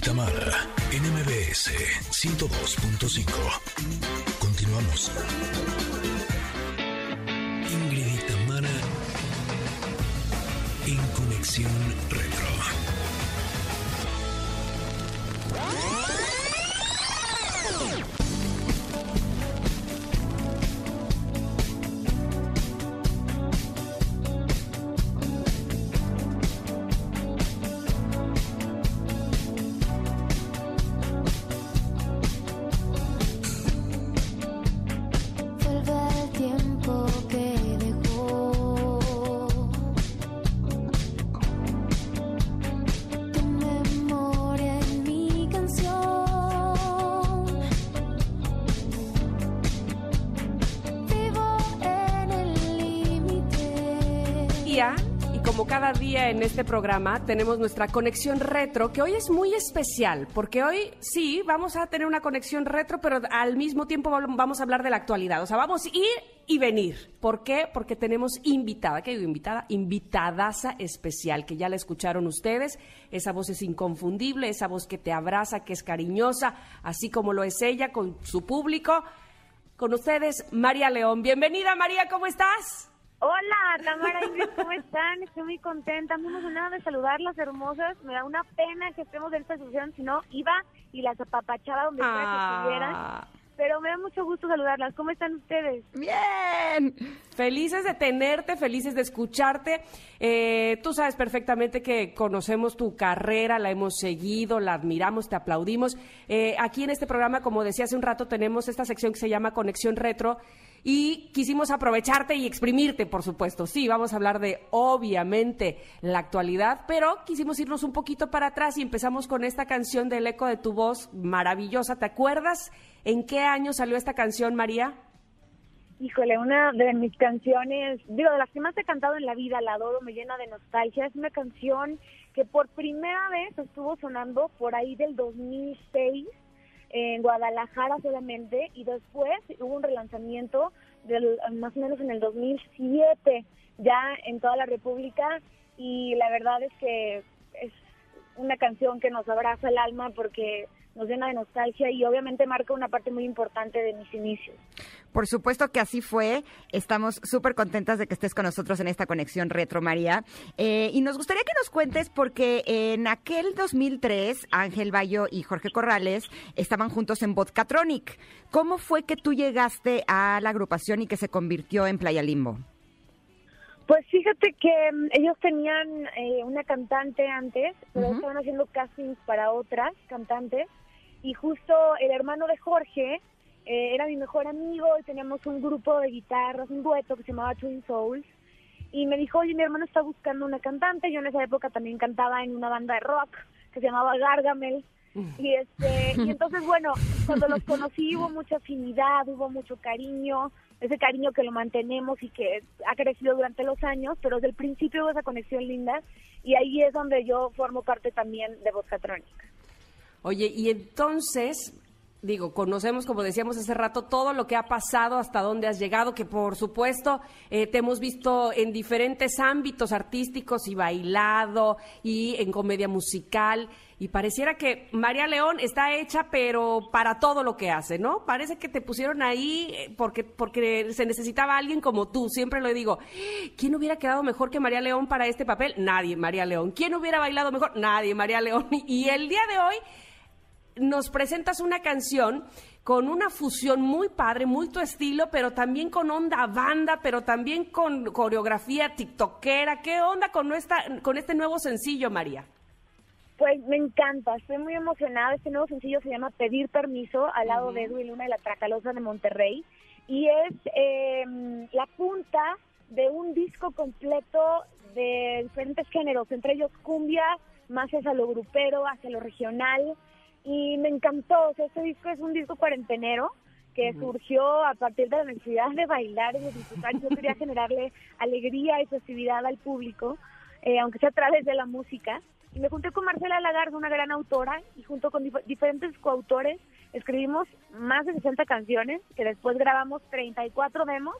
Tamara en MBS 102.5. Continuamos. Ingrid en Conexión Retro. Cada día en este programa tenemos nuestra conexión retro que hoy es muy especial porque hoy sí vamos a tener una conexión retro pero al mismo tiempo vamos a hablar de la actualidad, o sea, vamos a ir y venir. ¿Por qué? Porque tenemos invitada, ¿qué digo invitada? Invitadaza especial que ya la escucharon ustedes, esa voz es inconfundible, esa voz que te abraza, que es cariñosa, así como lo es ella con su público. Con ustedes, María León. Bienvenida, María, ¿cómo estás? Hola, Tamara Ingrid, ¿cómo están? Estoy muy contenta, muy emocionada de saludarlas hermosas. Me da una pena que estemos en esta sesión, si no, iba y las apapachaba donde quiera que estuvieran. Ah. Pero me da mucho gusto saludarlas. ¿Cómo están ustedes? Bien. Felices de tenerte, felices de escucharte. Eh, tú sabes perfectamente que conocemos tu carrera, la hemos seguido, la admiramos, te aplaudimos. Eh, aquí en este programa, como decía hace un rato, tenemos esta sección que se llama Conexión Retro y quisimos aprovecharte y exprimirte, por supuesto. Sí, vamos a hablar de, obviamente, la actualidad, pero quisimos irnos un poquito para atrás y empezamos con esta canción del eco de tu voz maravillosa. ¿Te acuerdas en qué año salió esta canción, María? Híjole, una de mis canciones, digo, de las que más he cantado en la vida, la adoro, me llena de nostalgia. Es una canción que por primera vez estuvo sonando por ahí del 2006 en Guadalajara solamente y después hubo un relanzamiento del, más o menos en el 2007 ya en toda la República y la verdad es que es una canción que nos abraza el alma porque nos llena de nostalgia y obviamente marca una parte muy importante de mis inicios. Por supuesto que así fue. Estamos súper contentas de que estés con nosotros en esta conexión retro, María. Eh, y nos gustaría que nos cuentes, porque en aquel 2003, Ángel Bayo y Jorge Corrales estaban juntos en Vodkatronic. ¿Cómo fue que tú llegaste a la agrupación y que se convirtió en Playa Limbo? Pues fíjate que mm, ellos tenían eh, una cantante antes, pero estaban haciendo castings para otras cantantes y justo el hermano de Jorge eh, era mi mejor amigo y teníamos un grupo de guitarras, un dueto que se llamaba Twin Souls y me dijo, oye, mi hermano está buscando una cantante, yo en esa época también cantaba en una banda de rock que se llamaba Gargamel y este y entonces bueno cuando los conocí hubo mucha afinidad hubo mucho cariño ese cariño que lo mantenemos y que ha crecido durante los años pero desde el principio hubo esa conexión linda y ahí es donde yo formo parte también de Vodkatronic Oye, y entonces, digo, conocemos, como decíamos hace rato, todo lo que ha pasado, hasta dónde has llegado, que por supuesto eh, te hemos visto en diferentes ámbitos artísticos y bailado y en comedia musical. Y pareciera que María León está hecha, pero para todo lo que hace, ¿no? Parece que te pusieron ahí eh, porque, porque se necesitaba alguien como tú. Siempre lo digo. ¿Quién hubiera quedado mejor que María León para este papel? Nadie, María León. ¿Quién hubiera bailado mejor? Nadie, María León. Y el día de hoy nos presentas una canción con una fusión muy padre, muy tu estilo, pero también con onda banda, pero también con coreografía tiktokera. ¿Qué onda con, esta, con este nuevo sencillo, María? Pues me encanta, estoy muy emocionada. Este nuevo sencillo se llama Pedir Permiso, al lado de Edwin Luna y la Tracalosa de Monterrey. Y es eh, la punta de un disco completo de diferentes géneros, entre ellos cumbia, más hacia lo grupero, hacia lo regional. Y me encantó, o sea, este disco es un disco cuarentenero que surgió a partir de la necesidad de bailar y de disfrutar. Yo quería generarle alegría y festividad al público, eh, aunque sea a través de la música. Y me junté con Marcela Lagarde, una gran autora, y junto con dif- diferentes coautores escribimos más de 60 canciones, que después grabamos 34 demos.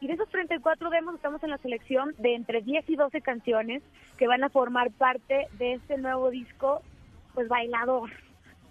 Y de esos 34 demos estamos en la selección de entre 10 y 12 canciones que van a formar parte de este nuevo disco pues bailador.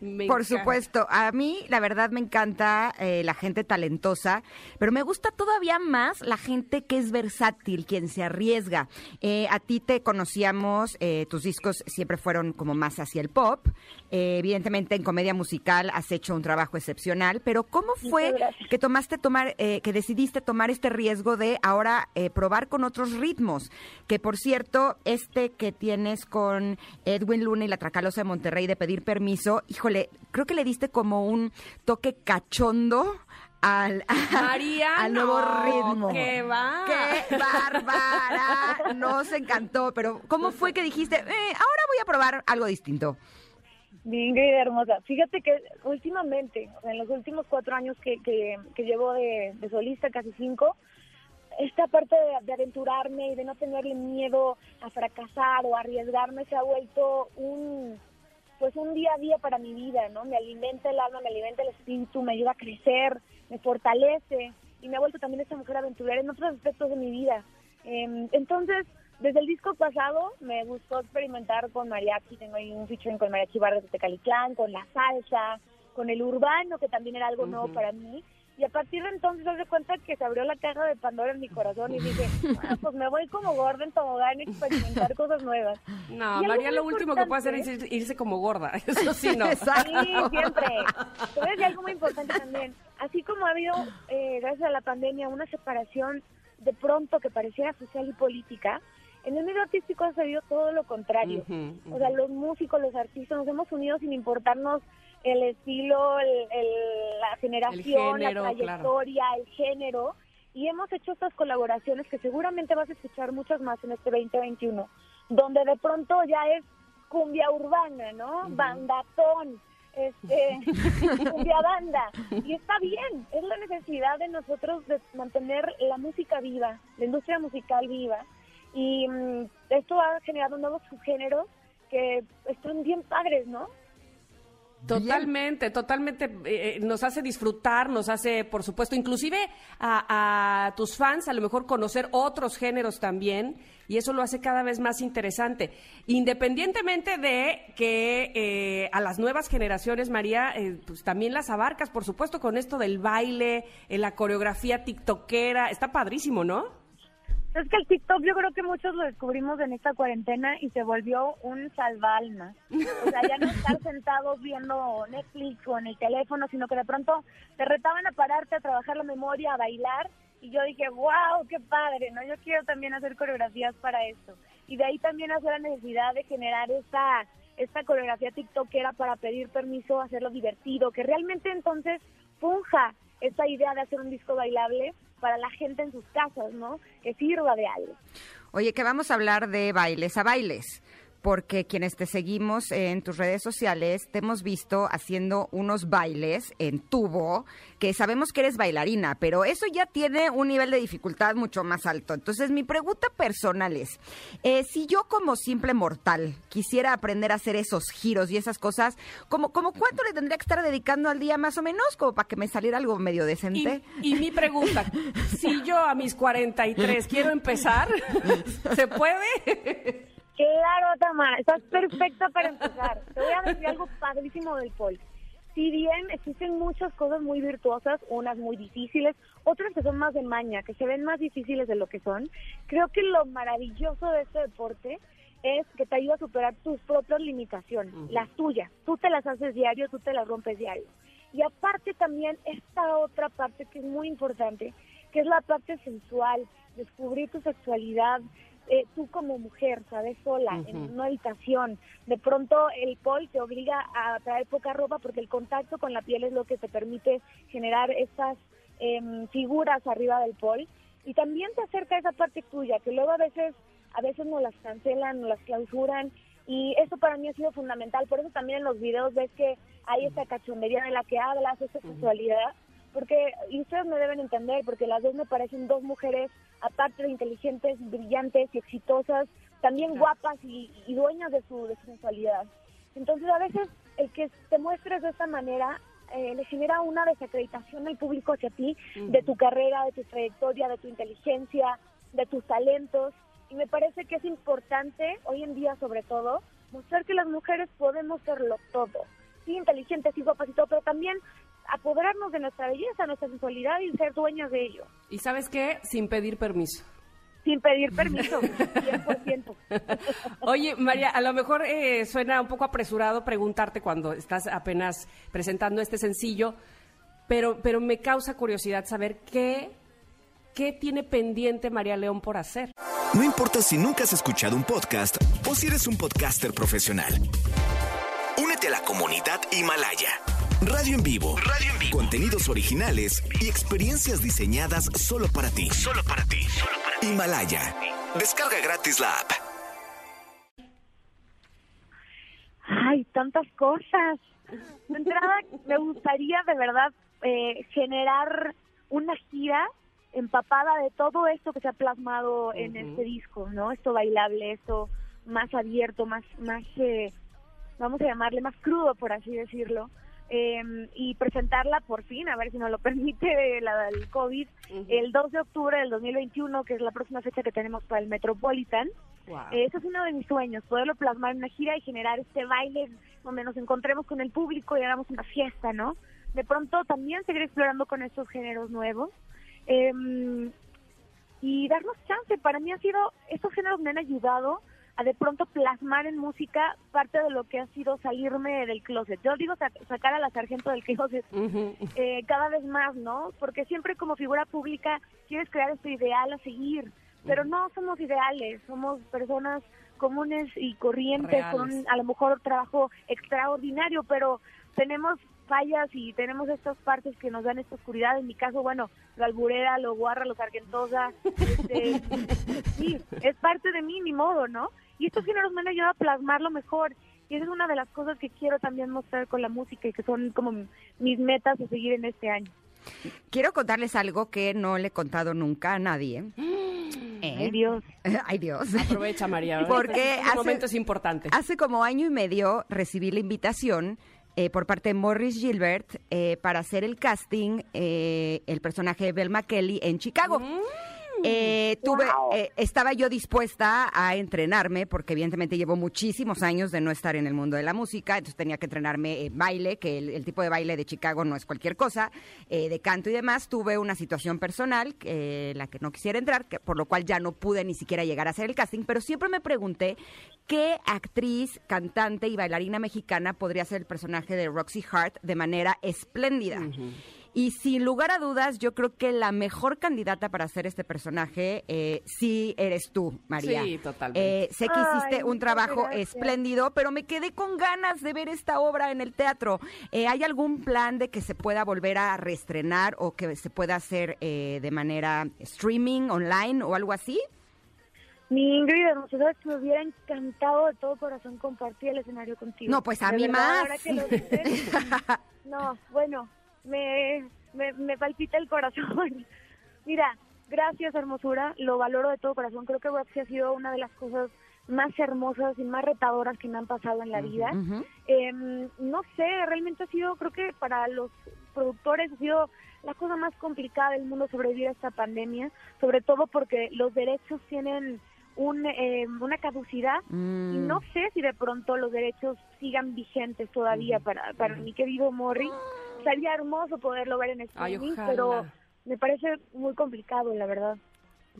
Me Por encanta. supuesto, a mí la verdad me encanta eh, la gente talentosa, pero me gusta todavía más la gente que es versátil, quien se arriesga. Eh, a ti te conocíamos, eh, tus discos siempre fueron como más hacia el pop, Eh, evidentemente en comedia musical has hecho un trabajo excepcional, pero ¿cómo fue que tomaste tomar, eh, que decidiste tomar este riesgo de ahora probar con otros ritmos? Que por cierto, este que tienes con Edwin Luna y la Tracalosa de Monterrey de pedir permiso, híjole, creo que le diste como un toque cachondo al, María, al nuevo no, ritmo. qué va. ¡Qué bárbara! Nos encantó, pero ¿cómo fue que dijiste, eh, ahora voy a probar algo distinto? Mi Ingrid hermosa. Fíjate que últimamente, o sea, en los últimos cuatro años que, que, que llevo de, de solista, casi cinco, esta parte de, de aventurarme y de no tenerle miedo a fracasar o a arriesgarme se ha vuelto un pues un día a día para mi vida, ¿no? Me alimenta el alma, me alimenta el espíritu, me ayuda a crecer, me fortalece y me ha vuelto también esta mujer aventurera en otros aspectos de mi vida. Eh, entonces, desde el disco pasado me gustó experimentar con mariachi, tengo ahí un featuring con Mariachi Vargas de Tecalitlán, con la salsa, con el urbano, que también era algo nuevo para mí. Y a partir de entonces, haz de cuenta que se abrió la caja de Pandora en mi corazón y dije, "Ah, pues me voy como gorda en tobogán a experimentar cosas nuevas. No, Y María, lo último que puede hacer es ir- irse como gorda. Eso sí, no. Exacto. Sí, siempre. A decir algo muy importante también. Así como ha habido, eh, gracias a la pandemia, una separación de pronto que pareciera social y política, en el medio artístico ha sucedido todo lo contrario. Ujú, O sea, los músicos, los artistas, nos hemos unido sin importarnos el estilo, el- el- la generación, género, la claro. trayectoria, el género. Y hemos hecho estas colaboraciones que seguramente vas a escuchar muchas más en este 2021, donde de pronto ya es cumbia urbana, ¿no? Bandatón, este, cumbia banda. Y está bien, es la necesidad de nosotros de mantener la música viva, la industria musical viva. Y mm, esto ha generado nuevos subgéneros que están bien padres, ¿no? Totalmente, totalmente. eh, nos hace disfrutar, nos hace, por supuesto, inclusive a, a tus fans a lo mejor conocer otros géneros también, y eso lo hace cada vez más interesante. Independientemente de que eh, a las nuevas generaciones, María, eh, pues también las abarcas, por supuesto, con esto del baile, eh, la coreografía tiktokera, está padrísimo, ¿no? Es que el TikTok yo creo que muchos lo descubrimos en esta cuarentena y se volvió un salvalmas. O sea, ya no estar sentados viendo Netflix o en el teléfono, sino que de pronto te retaban a pararte, a trabajar la memoria, a bailar. Y yo dije, wow, qué padre, ¿no? Yo quiero también hacer coreografías para esto. Y de ahí también hacer la necesidad de generar esta, esta coreografía TikTokera para pedir permiso, hacerlo divertido, que realmente entonces funja esta idea de hacer un disco bailable para la gente en sus casas, ¿no? Que sirva de algo. Oye, que vamos a hablar de bailes a bailes, porque quienes te seguimos en tus redes sociales te hemos visto haciendo unos bailes en tubo, que sabemos que eres bailarina, pero eso ya tiene un nivel de dificultad mucho más alto. Entonces, mi pregunta personal es, eh, si yo como simple mortal quisiera aprender a hacer esos giros y esas cosas, ¿como, como cuánto le tendría que estar dedicando al día más o menos, como para que me saliera algo medio Y, decente? y mi pregunta, si yo a mis 43 quiero empezar, ¿se puede? Claro, Tamara, estás perfecta para empezar. Te voy a decir algo padrísimo del pole. Si bien existen muchas cosas muy virtuosas, unas muy difíciles, otras que son más de maña, que se ven más difíciles de lo que son, creo que lo maravilloso de este deporte es que te ayuda a superar tus propias limitaciones, las tuyas. Tú te las haces diario, tú te las rompes diario. Y aparte también esta otra parte que es muy importante, que es la parte sensual, descubrir tu sexualidad, eh, tú como mujer, ¿sabes? Sola, en una habitación. De pronto el pol te obliga a traer poca ropa porque el contacto con la piel es lo que te permite generar estas em, figuras arriba del pol. Y también te acerca a esa parte tuya, que luego a veces, a veces nos las cancelan, nos las clausuran. Y eso para mí ha sido fundamental. Por eso también en los videos ves que hay esta cachondería de la que hablas, esta sexualidad porque y ustedes me deben entender porque las dos me parecen dos mujeres aparte de inteligentes brillantes y exitosas también guapas y, y dueñas de su, de su sensualidad entonces a veces el que te muestres de esta manera eh, le genera una desacreditación al público hacia ti de tu carrera de tu trayectoria de tu inteligencia de tus talentos. Y me parece que es importante hoy en día sobre todo mostrar que las mujeres podemos serlo todo, sí, inteligentes y guapas y todo, pero también apoderarnos de nuestra belleza, nuestra sensualidad y ser dueñas de ello, ¿Y sabes qué? Sin pedir permiso. sin pedir permiso, 100%. Oye, María, a lo mejor eh, suena un poco apresurado preguntarte cuando estás apenas presentando este sencillo, pero, pero me causa curiosidad saber qué, qué tiene pendiente María León por hacer. No importa si nunca has escuchado un podcast o si eres un podcaster profesional. Únete a la comunidad Himalaya. Radio en vivo. Radio en vivo. Contenidos originales y experiencias diseñadas solo para ti. Solo para ti. Himalaya. Descarga gratis la app. Ay, tantas cosas. De entrada, me gustaría de verdad eh, generar una gira empapada de todo esto que se ha plasmado en este disco, ¿no? Esto bailable, esto más abierto, más, más, eh, vamos a llamarle más crudo, por así decirlo. Eh, y presentarla por fin, a ver si nos lo permite la del COVID, el 2 de octubre del 2021, que es la próxima fecha que tenemos para el Metropolitan. Wow. Eh, Eso es uno de mis sueños, poderlo plasmar en una gira y generar este baile donde nos encontremos con el público y hagamos una fiesta, ¿no? De pronto también seguir explorando con estos géneros nuevos em, y darnos chance. Para mí ha sido, estos géneros me han ayudado a de pronto plasmar en música parte de lo que ha sido salirme del closet. Yo digo sa- sacar a la sargento del closet eh, cada vez más, ¿no? Porque siempre como figura pública quieres crear este ideal a seguir, pero no somos ideales, somos personas comunes y corrientes con Reales. un, a lo mejor trabajo extraordinario, pero tenemos fallas y tenemos estas partes que nos dan esta oscuridad. En mi caso, bueno, lo alburera, lo guarra, lo sargentosa, este, sí, es parte de mí, ni modo, ¿no? Y estos géneros me han ayudado a plasmarlo mejor. Y esa es una de las cosas que quiero también mostrar con la música y que son como mis metas a seguir en este año. Quiero contarles algo que no le he contado nunca a nadie. ¿Eh? Ay, Dios. Ay, Dios. Aprovecha, María. ¿verdad? Porque este hace- momento es importante. Hace como año y medio recibí la invitación eh, por parte de Morris Gilbert eh, para hacer el casting, eh, el personaje de Belma Kelly en Chicago. Eh, tuve, eh, estaba yo dispuesta a entrenarme porque evidentemente llevo muchísimos años de no estar en el mundo de la música, entonces tenía que entrenarme en baile, que el, el tipo de baile de Chicago no es cualquier cosa, eh, de canto y demás. Tuve una situación personal, eh, la que no quisiera entrar, que, por lo cual ya no pude ni siquiera llegar a hacer el casting, pero siempre me pregunté qué actriz, cantante y bailarina mexicana podría ser el personaje de Roxy Hart de manera espléndida. Y sin lugar a dudas, yo creo que la mejor candidata para hacer este personaje eh, sí eres tú, María. Sí, totalmente. Eh, sé que hiciste Ay, un trabajo gracias. espléndido, pero me quedé con ganas de ver esta obra en el teatro. Eh, ¿Hay algún plan de que se pueda volver a reestrenar o que se pueda hacer eh, de manera streaming, online o algo así? Mi Ingrid, que me hubiera encantado de todo corazón compartir el escenario contigo. No, pues a De mí verdad, más. ahora que lo dices, no, bueno, me, me, me palpita el corazón. Mira, gracias, hermosura, lo valoro de todo corazón. Creo que Roxy ha sido una de las cosas más hermosas y más retadoras que me han pasado en la vida. Em, no sé, realmente ha sido, creo que para los productores ha sido la cosa más complicada del mundo sobrevivir a esta pandemia, sobre todo porque los derechos tienen un, em, una caducidad y Mm. no sé si de pronto los derechos sigan vigentes todavía para, para mi querido Morri. Sería hermoso poderlo ver en Ay, streaming, ojalá. pero me parece muy complicado, la verdad.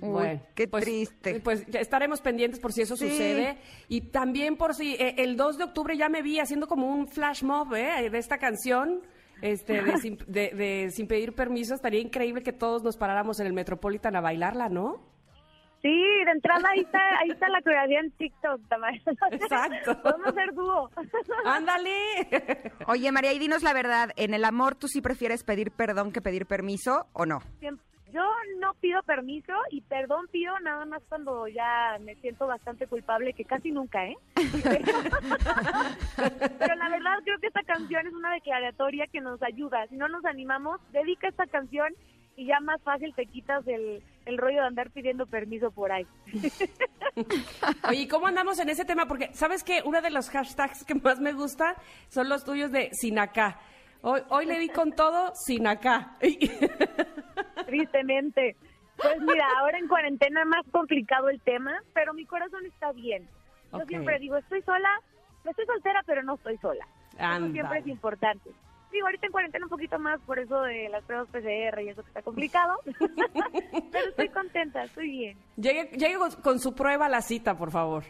Uy, Bueno, qué pues- triste. Pues ya estaremos pendientes por si eso Sí. sucede. Y también por si eh, el 2 de octubre ya me vi haciendo como un flash mob ¿eh? de esta canción. Este, de, sin, de- de sin pedir permiso, estaría increíble que todos nos paráramos en el Metropolitan a bailarla, ¿no? Sí, de entrada ahí está, ahí está la coreografía en TikTok, Tamara. Exacto. Podemos hacer dúo. ¡Ándale! Oye, María, y dinos la verdad, ¿en el amor tú sí prefieres pedir perdón que pedir permiso o no? Yo no pido permiso y perdón pido nada más cuando ya me siento bastante culpable, que casi nunca, ¿eh? Pero la verdad creo que esta canción es una declaratoria que nos ayuda. Si no nos animamos, dedica esta canción y ya más fácil te quitas el, el rollo de andar pidiendo permiso por ahí. Oye, ¿y ¿cómo andamos en ese tema? Porque, ¿sabes qué? Uno de los hashtags que más me gusta son los tuyos de sin acá. Hoy, hoy le di con todo sin acá. tristemente. Pues mira, ahora en cuarentena es más complicado el tema, pero mi corazón está bien. Yo Ok. siempre digo, estoy sola, estoy soltera, pero no estoy sola. Eso Ándale. siempre es importante. Digo, ahorita en cuarentena un poquito más por eso de las pruebas PCR y eso que está complicado. pero estoy contenta, estoy bien. Llegue, llegue con, con su prueba a la cita, por favor.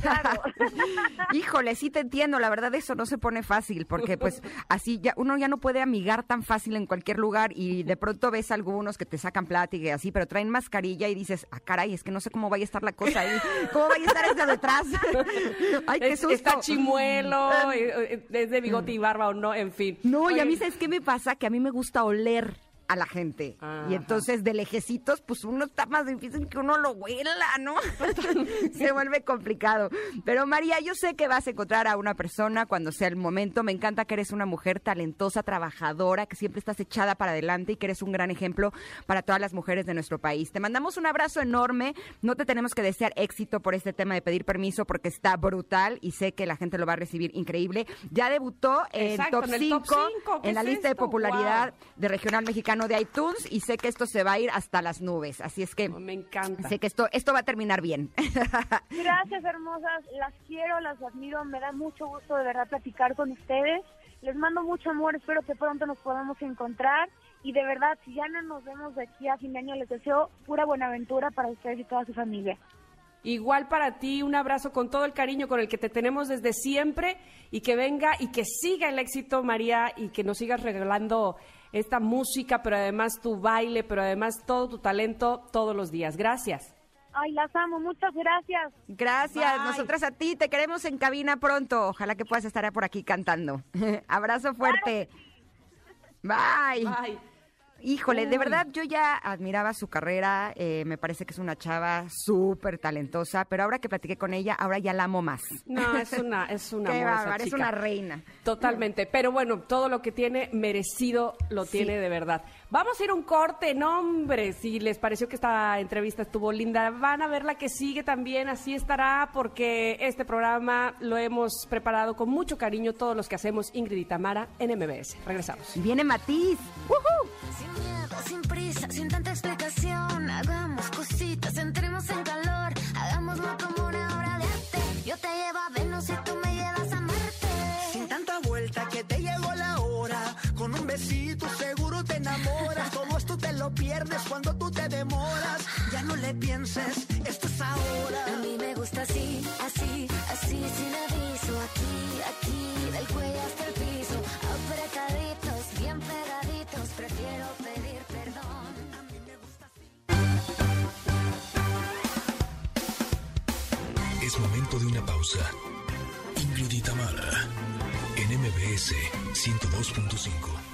Claro. Híjole, sí te entiendo, la verdad eso no se pone fácil, porque pues así ya uno ya no puede amigar tan fácil en cualquier lugar y de pronto ves algunos que te sacan plática y así, pero traen mascarilla y dices, ah, caray, es que no sé cómo vaya a estar la cosa ahí, cómo vaya a estar esta detrás. Ay, qué susto. está chimuelo, es de bigote y barba o no, en fin. No, y a mí, ¿sabes qué me pasa? Que a mí me gusta oler a la gente. Ajá. Y entonces de lejecitos, pues uno está más difícil que uno lo huela, ¿no? Se vuelve complicado. Pero María, yo sé que vas a encontrar a una persona cuando sea el momento. Me encanta que eres una mujer talentosa, trabajadora, que siempre estás echada para adelante y que eres un gran ejemplo para todas las mujeres de nuestro país. Te mandamos un abrazo enorme. No te tenemos que desear éxito por este tema de pedir permiso porque está brutal y sé que la gente lo va a recibir increíble. Ya debutó en Exacto, top en el top 5 cinco. ¿Qué en la es lista de popularidad de Regional Mexicano de iTunes y sé que esto se va a ir hasta las nubes. Así es que Me encanta. sé que esto, esto va a terminar bien. Gracias, hermosas. Las quiero, las admiro. Me da mucho gusto de verdad platicar con ustedes. Les mando mucho amor. Espero que pronto nos podamos encontrar. Y de verdad, si ya no nos vemos de aquí a fin de año, les deseo pura buenaventura para ustedes y toda su familia. Igual para ti, un abrazo con todo el cariño con el que te tenemos desde siempre y que venga y que siga el éxito, María, y que nos sigas regalando esta música, pero además tu baile, pero además todo tu talento todos los días. Gracias. Ay, las amo. Muchas gracias. Gracias, Bye. nosotras a ti, te queremos en cabina pronto. Ojalá que puedas estar por aquí cantando. Abrazo fuerte. Bye. Ay, Híjole, de verdad yo ya admiraba su carrera, eh, me parece que es una chava súper talentosa, pero ahora que platiqué con ella, ahora ya la amo más. no, es una, es una Qué amor esa bárbara, es una reina. Totalmente, pero bueno, todo lo que tiene merecido lo Sí. tiene de verdad. Vamos a ir a un corte, no hombre, si les pareció que esta entrevista estuvo linda, van a ver la que sigue también, así estará, porque este programa lo hemos preparado con mucho cariño todos los que hacemos Ingrid y Tamara en MBS. Regresamos. Viene Matiz. ¡Woohoo! Sin tanta explicación. Hagamos cositas, entremos en calor. Hagámoslo como una obra de arte. Yo te llevo a Venus y tú me llevas a Marte. Sin tanta vuelta que te llegó la hora. Con un besito seguro te enamoras. Todo esto te lo pierdes cuando tú te demoras. Ya no le pienses, esto es ahora. Pausa. Ingrid y Tamara, en MBS 102.5.